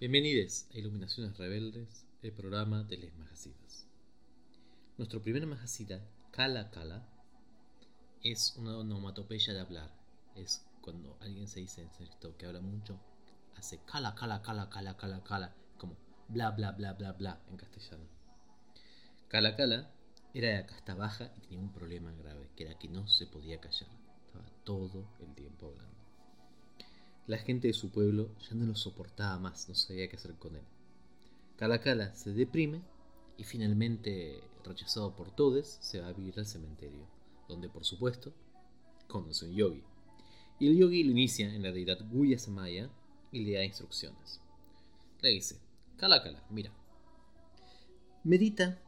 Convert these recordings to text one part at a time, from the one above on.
Bienvenidos a Iluminaciones Rebeldes, el programa de Les Majasidas. Nuestro primer majasida, Kala Kala, es una onomatopeya de hablar. Es cuando alguien se dice en esto que habla mucho, hace Kala Kala Kala Kala Kala Kala, como bla bla bla bla bla en castellano. Kala Kala era de casta baja y tenía un problema grave, que era que no se podía callar. Estaba todo el tiempo hablando. La gente de su pueblo ya no lo soportaba más, no sabía qué hacer con él. Cala se deprime y finalmente, rechazado por todos, se va a vivir al cementerio, donde por supuesto conoce un yogi. Y el yogi lo inicia en la deidad Guya Samaya y le da instrucciones. Le dice, Cala mira, medita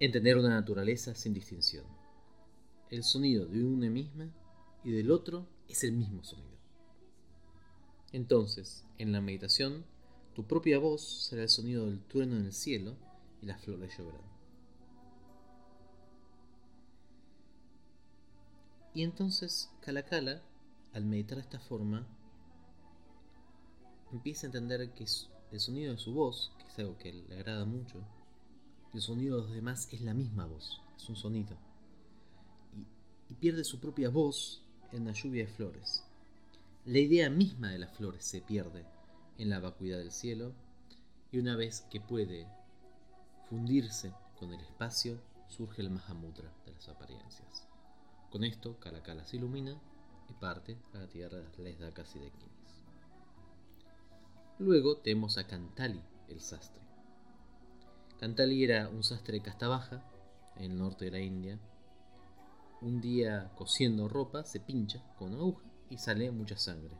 en tener una naturaleza sin distinción. El sonido de una misma y del otro es el mismo sonido. Entonces, en la meditación, tu propia voz será el sonido del trueno en el cielo y las flores lloverán. Y entonces Kalakala, al meditar de esta forma, empieza a entender que el sonido de su voz, que es algo que le agrada mucho, el sonido de los demás es la misma voz, es un sonido. Y, y pierde su propia voz en la lluvia de flores. La idea misma de las flores se pierde en la vacuidad del cielo y una vez que puede fundirse con el espacio surge el Mahamudra de las apariencias. Con esto Kalakala se ilumina y parte a la tierra de las Lesdakas y de Kinis. Luego tenemos a Kantali, el sastre. Kantali era un sastre de casta baja en el norte de la India. Un día cosiendo ropa se pincha con una aguja y sale mucha sangre.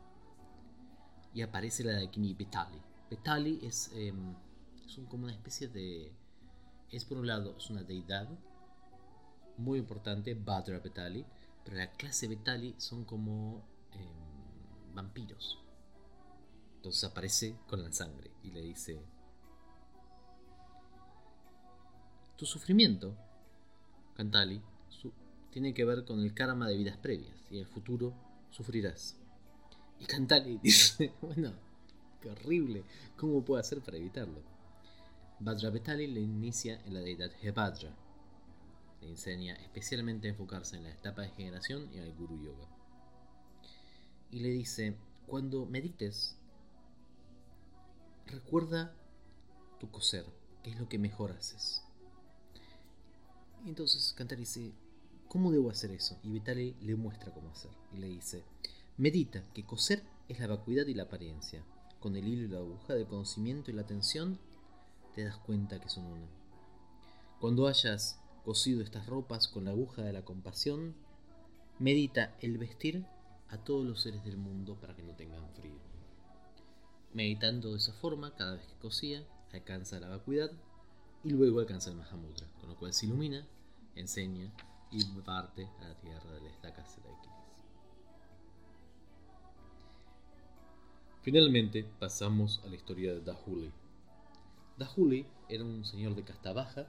Y aparece la Dakini Petali. Petali es, em, es como una especie de... Es por un lado, es una deidad muy importante, Badra Petali, pero la clase Petali son como em, vampiros. Entonces aparece con la sangre y le dice, tu sufrimiento, Cantali, tiene que ver con el karma de vidas previas y el futuro sufrirás. Y Cantali dice, bueno, qué horrible, ¿cómo puedo hacer para evitarlo? Petali le inicia en la deidad Hebadra. Le enseña especialmente a enfocarse en la etapa de generación y al Guru Yoga. Y le dice, cuando medites, recuerda tu coser, que es lo que mejor haces. Y entonces Cantali dice, ¿Cómo debo hacer eso? Y Vitali le muestra cómo hacer. Y le dice, medita que coser es la vacuidad y la apariencia. Con el hilo y la aguja del conocimiento y la atención, te das cuenta que son una. Cuando hayas cosido estas ropas con la aguja de la compasión, medita el vestir a todos los seres del mundo para que no tengan frío. Meditando de esa forma, cada vez que cosía, alcanza la vacuidad y luego alcanza el Mahamudra, con lo cual se ilumina, enseña y parte a la tierra de las de Finalmente pasamos a la historia de Dahuli. Dahuli era un señor de casta baja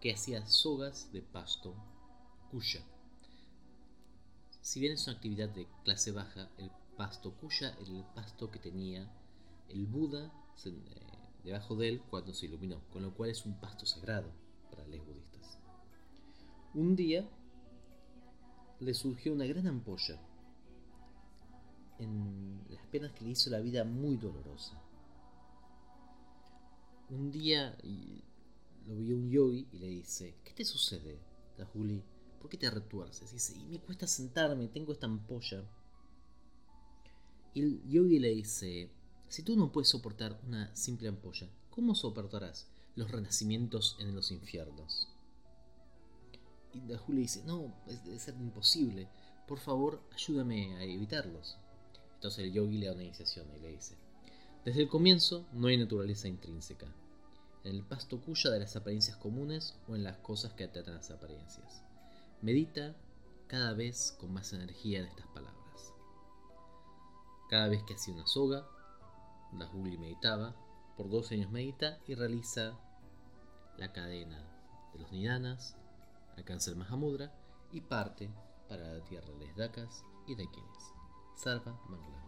que hacía sogas de pasto cuya. Si bien es una actividad de clase baja, el pasto cuya era el pasto que tenía el Buda eh, debajo de él cuando se iluminó, con lo cual es un pasto sagrado para los budistas. Un día le surgió una gran ampolla en las penas que le hizo la vida muy dolorosa. Un día lo vio un yogi y le dice, ¿qué te sucede, Dahuli? ¿Por qué te retuerces? Y dice, y me cuesta sentarme, tengo esta ampolla. Y el yogi le dice, si tú no puedes soportar una simple ampolla, ¿cómo soportarás los renacimientos en los infiernos? Dahuli dice, no, debe ser imposible. Por favor, ayúdame a evitarlos. Entonces el yogi le da una iniciación y le dice, desde el comienzo no hay naturaleza intrínseca. En el pasto cuya de las apariencias comunes o en las cosas que atratan las apariencias. Medita cada vez con más energía en estas palabras. Cada vez que hacía una soga, Dahuli meditaba, por dos años medita y realiza la cadena de los nidanas, alcanza el Mahamudra y parte para la tierra de Dakas y de Kinis. Sarva Mangala.